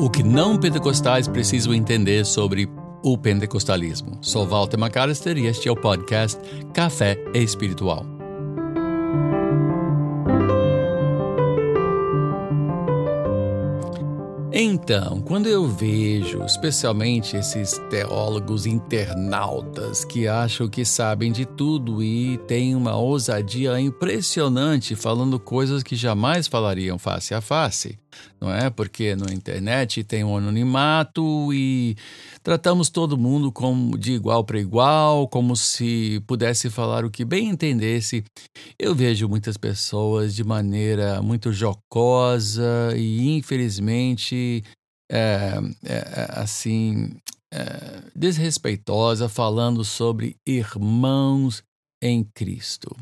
O que não pentecostais precisam entender sobre o pentecostalismo. Sou Walter McAllister e este é o podcast Café Espiritual. Então, quando eu vejo, especialmente esses teólogos internautas que acham que sabem de tudo e têm uma ousadia impressionante falando coisas que jamais falariam face a face, não é? Porque na internet tem um anonimato e tratamos todo mundo como de igual para igual, como se pudesse falar o que bem entendesse. Eu vejo muitas pessoas de maneira muito jocosa e infelizmente é, é, assim é, desrespeitosa falando sobre irmãos em Cristo.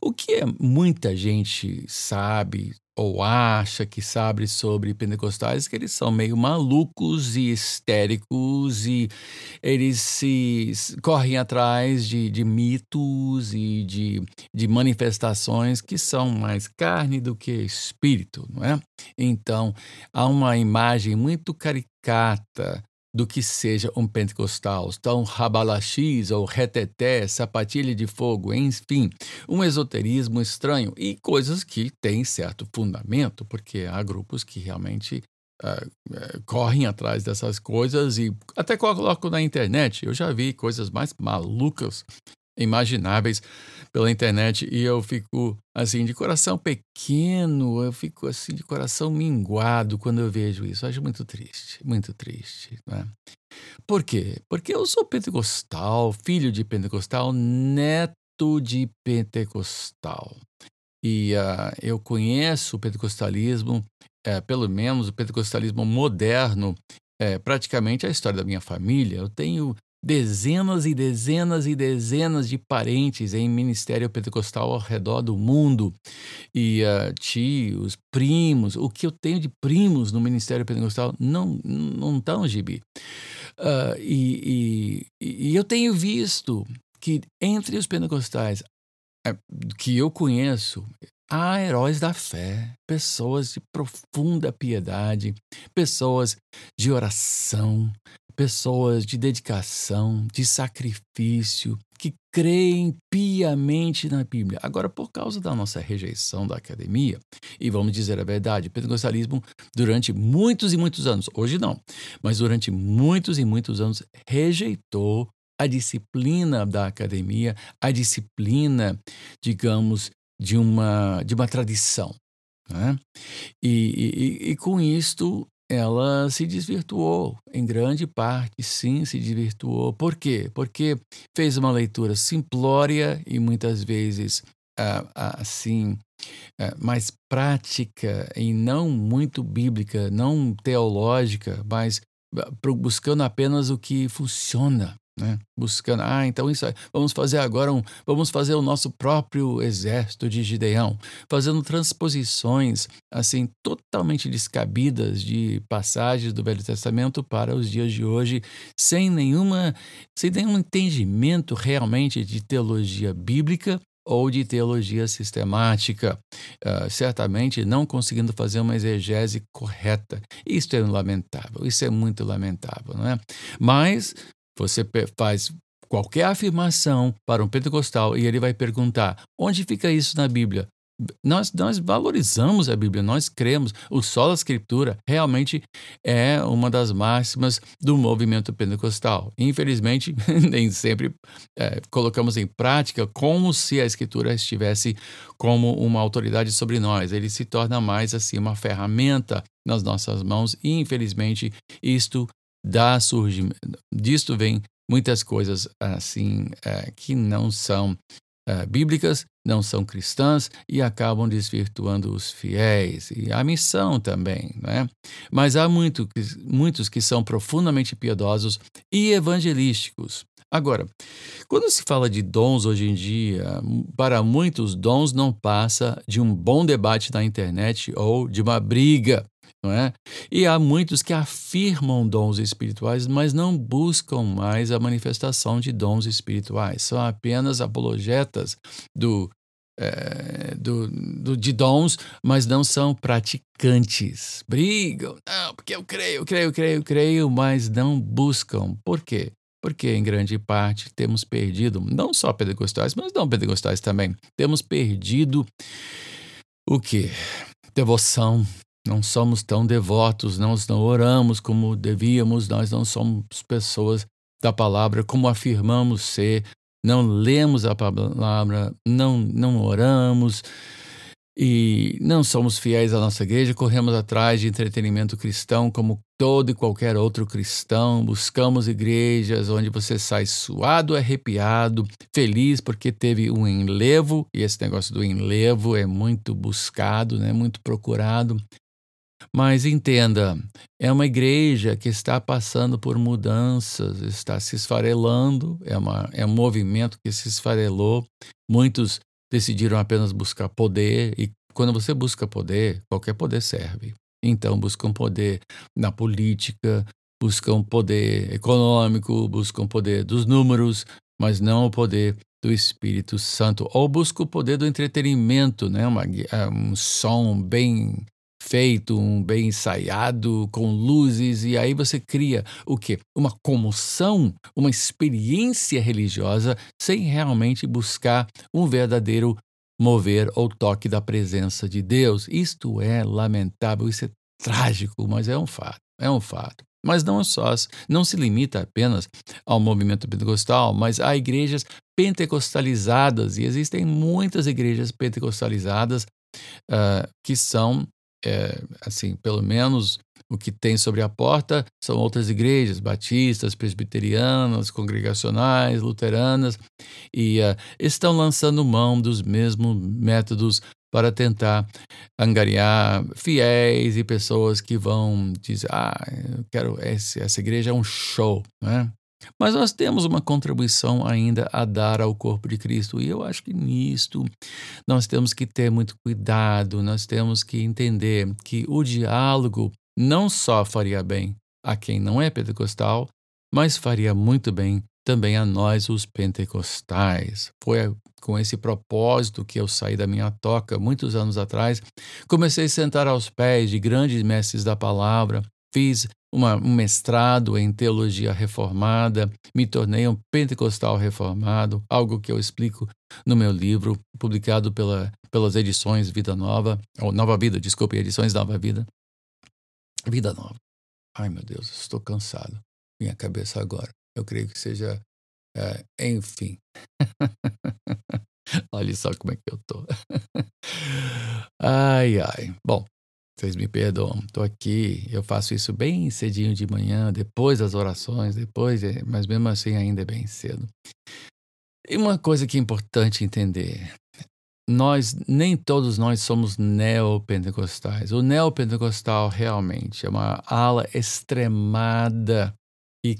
O que muita gente sabe ou acha que sabe sobre pentecostais que eles são meio malucos e histéricos e eles se correm atrás de, de mitos e de, de manifestações que são mais carne do que espírito, não é? Então, há uma imagem muito caricata do que seja um pentecostal, tão rabalaxis ou reteté, sapatilha de fogo, enfim, um esoterismo estranho e coisas que têm certo fundamento, porque há grupos que realmente uh, correm atrás dessas coisas e até colocam na internet. Eu já vi coisas mais malucas imagináveis pela internet e eu fico assim de coração pequeno, eu fico assim de coração minguado quando eu vejo isso. Eu acho muito triste, muito triste. Né? Por quê? Porque eu sou pentecostal, filho de pentecostal, neto de pentecostal. E uh, eu conheço o pentecostalismo, uh, pelo menos o pentecostalismo moderno, é, praticamente a história da minha família. Eu tenho dezenas e dezenas e dezenas de parentes em ministério pentecostal ao redor do mundo e uh, tios, primos, o que eu tenho de primos no ministério pentecostal não não no gibi. Uh, e, e, e eu tenho visto que entre os pentecostais é, que eu conheço, há heróis da fé, pessoas de profunda piedade, pessoas de oração, pessoas de dedicação, de sacrifício, que creem piamente na Bíblia. Agora, por causa da nossa rejeição da academia, e vamos dizer a verdade, o pentecostalismo, durante muitos e muitos anos, hoje não, mas durante muitos e muitos anos, rejeitou a disciplina da academia, a disciplina, digamos, de uma, de uma tradição. Né? E, e, e com isto ela se desvirtuou, em grande parte, sim, se desvirtuou. Por quê? Porque fez uma leitura simplória e muitas vezes assim mais prática e não muito bíblica, não teológica, mas buscando apenas o que funciona né? Buscando, ah, então isso aí, vamos fazer agora um, vamos fazer o nosso próprio exército de Gideão, fazendo transposições assim totalmente descabidas de passagens do Velho Testamento para os dias de hoje, sem nenhuma, sem nenhum entendimento realmente de teologia bíblica ou de teologia sistemática, uh, certamente não conseguindo fazer uma exegese correta. Isso é lamentável, isso é muito lamentável, não é? Mas você faz qualquer afirmação para um pentecostal e ele vai perguntar: onde fica isso na Bíblia? Nós, nós valorizamos a Bíblia, nós cremos. O solo escritura realmente é uma das máximas do movimento pentecostal. Infelizmente, nem sempre é, colocamos em prática como se a escritura estivesse como uma autoridade sobre nós. Ele se torna mais assim uma ferramenta nas nossas mãos e, infelizmente, isto dá surgimento, disto vem muitas coisas assim é, que não são é, bíblicas, não são cristãs e acabam desvirtuando os fiéis e a missão também, né? Mas há muito, muitos que são profundamente piedosos e evangelísticos. Agora, quando se fala de dons hoje em dia, para muitos dons não passa de um bom debate na internet ou de uma briga não é? E há muitos que afirmam dons espirituais, mas não buscam mais a manifestação de dons espirituais. São apenas apologetas do é, do, do, de dons, mas não são praticantes. Brigam, não, porque eu creio, creio, creio, creio, mas não buscam. Por quê? Porque, em grande parte, temos perdido, não só pentecostais, mas não pentecostais também, temos perdido o que? Devoção. Não somos tão devotos, nós não oramos como devíamos, nós não somos pessoas da palavra como afirmamos ser, não lemos a palavra, não, não oramos e não somos fiéis à nossa igreja, corremos atrás de entretenimento cristão como todo e qualquer outro cristão, buscamos igrejas onde você sai suado, arrepiado, feliz porque teve um enlevo, e esse negócio do enlevo é muito buscado, né, muito procurado. Mas entenda, é uma igreja que está passando por mudanças, está se esfarelando, é, uma, é um movimento que se esfarelou. Muitos decidiram apenas buscar poder, e quando você busca poder, qualquer poder serve. Então, buscam poder na política, buscam poder econômico, buscam poder dos números, mas não o poder do Espírito Santo. Ou busca o poder do entretenimento, né? Uma, um som bem feito, um bem ensaiado, com luzes, e aí você cria o quê? Uma comoção, uma experiência religiosa sem realmente buscar um verdadeiro mover ou toque da presença de Deus. Isto é lamentável, isso é trágico, mas é um fato, é um fato. Mas não só, não se limita apenas ao movimento pentecostal, mas há igrejas pentecostalizadas, e existem muitas igrejas pentecostalizadas uh, que são é, assim, pelo menos o que tem sobre a porta são outras igrejas, batistas, presbiterianas, congregacionais, luteranas, e uh, estão lançando mão dos mesmos métodos para tentar angariar fiéis e pessoas que vão dizer, ah, eu quero esse, essa igreja é um show, né? Mas nós temos uma contribuição ainda a dar ao corpo de Cristo, e eu acho que nisto nós temos que ter muito cuidado, nós temos que entender que o diálogo não só faria bem a quem não é pentecostal, mas faria muito bem também a nós, os pentecostais. Foi com esse propósito que eu saí da minha toca muitos anos atrás. Comecei a sentar aos pés de grandes mestres da palavra, fiz uma, um mestrado em teologia reformada, me tornei um pentecostal reformado, algo que eu explico no meu livro, publicado pela, pelas edições Vida Nova, ou Nova Vida, desculpe, edições Nova Vida. Vida Nova. Ai meu Deus, estou cansado. Minha cabeça agora. Eu creio que seja. É, enfim. Olha só como é que eu tô. ai, ai. Bom, vocês me perdoam, estou aqui, eu faço isso bem cedinho de manhã, depois das orações, depois, mas mesmo assim ainda é bem cedo. E uma coisa que é importante entender, nós, nem todos nós somos neopentecostais. O neopentecostal realmente é uma ala extremada e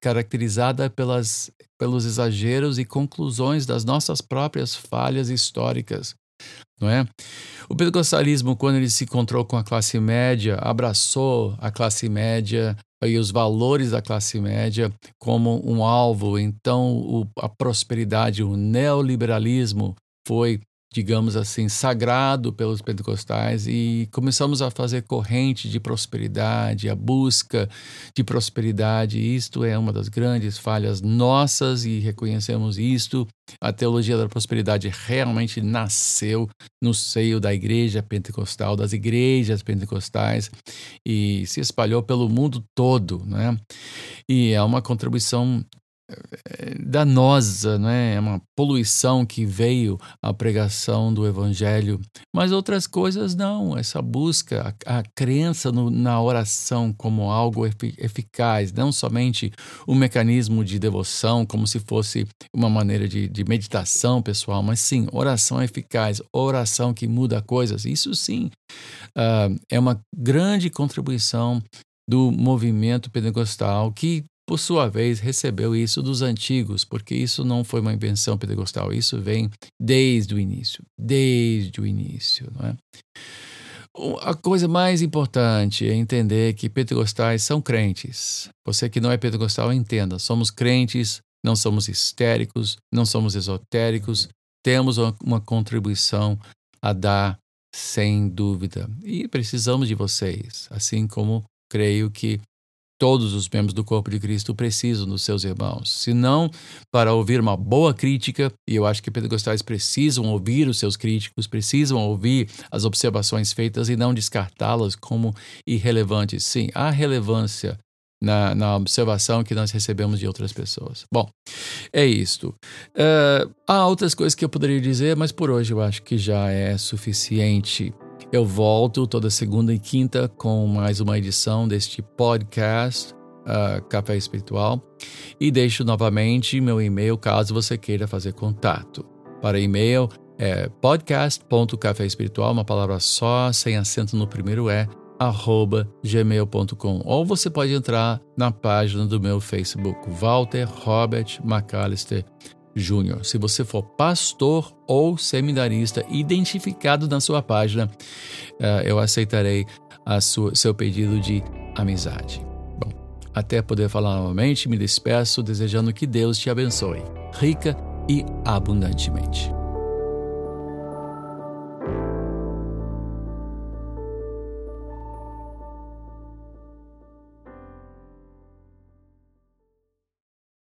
caracterizada pelas, pelos exageros e conclusões das nossas próprias falhas históricas não é? O pentecostalismo, quando ele se encontrou com a classe média, abraçou a classe média e os valores da classe média como um alvo. Então, o, a prosperidade, o neoliberalismo foi digamos assim, sagrado pelos pentecostais e começamos a fazer corrente de prosperidade, a busca de prosperidade. Isto é uma das grandes falhas nossas e reconhecemos isto. A teologia da prosperidade realmente nasceu no seio da igreja pentecostal, das igrejas pentecostais e se espalhou pelo mundo todo, né? E é uma contribuição danosa, né? é uma poluição que veio à pregação do Evangelho, mas outras coisas não. Essa busca, a, a crença no, na oração como algo eficaz, não somente um mecanismo de devoção, como se fosse uma maneira de, de meditação pessoal, mas sim oração eficaz, oração que muda coisas. Isso sim uh, é uma grande contribuição do movimento pentecostal que por sua vez, recebeu isso dos antigos, porque isso não foi uma invenção pentecostal, isso vem desde o início, desde o início, não é? A coisa mais importante é entender que pentecostais são crentes. Você que não é pentecostal, entenda, somos crentes, não somos histéricos, não somos esotéricos, temos uma contribuição a dar, sem dúvida. E precisamos de vocês, assim como creio que Todos os membros do corpo de Cristo precisam dos seus irmãos. Se não, para ouvir uma boa crítica, e eu acho que pentecostais precisam ouvir os seus críticos, precisam ouvir as observações feitas e não descartá-las como irrelevantes. Sim, há relevância na, na, observação que nós recebemos de outras pessoas. Bom, é isto. Uh, há outras coisas que eu poderia dizer, mas por hoje eu acho que já é suficiente. Eu volto toda segunda e quinta com mais uma edição deste podcast uh, Café Espiritual. E deixo novamente meu e-mail caso você queira fazer contato. Para e-mail é podcast.caféespiritual, uma palavra só, sem acento no primeiro é arroba gmail.com ou você pode entrar na página do meu Facebook, Walter Robert McAllister Júnior. Se você for pastor ou seminarista identificado na sua página, uh, eu aceitarei sua, seu pedido de amizade. Bom, até poder falar novamente, me despeço desejando que Deus te abençoe, rica e abundantemente.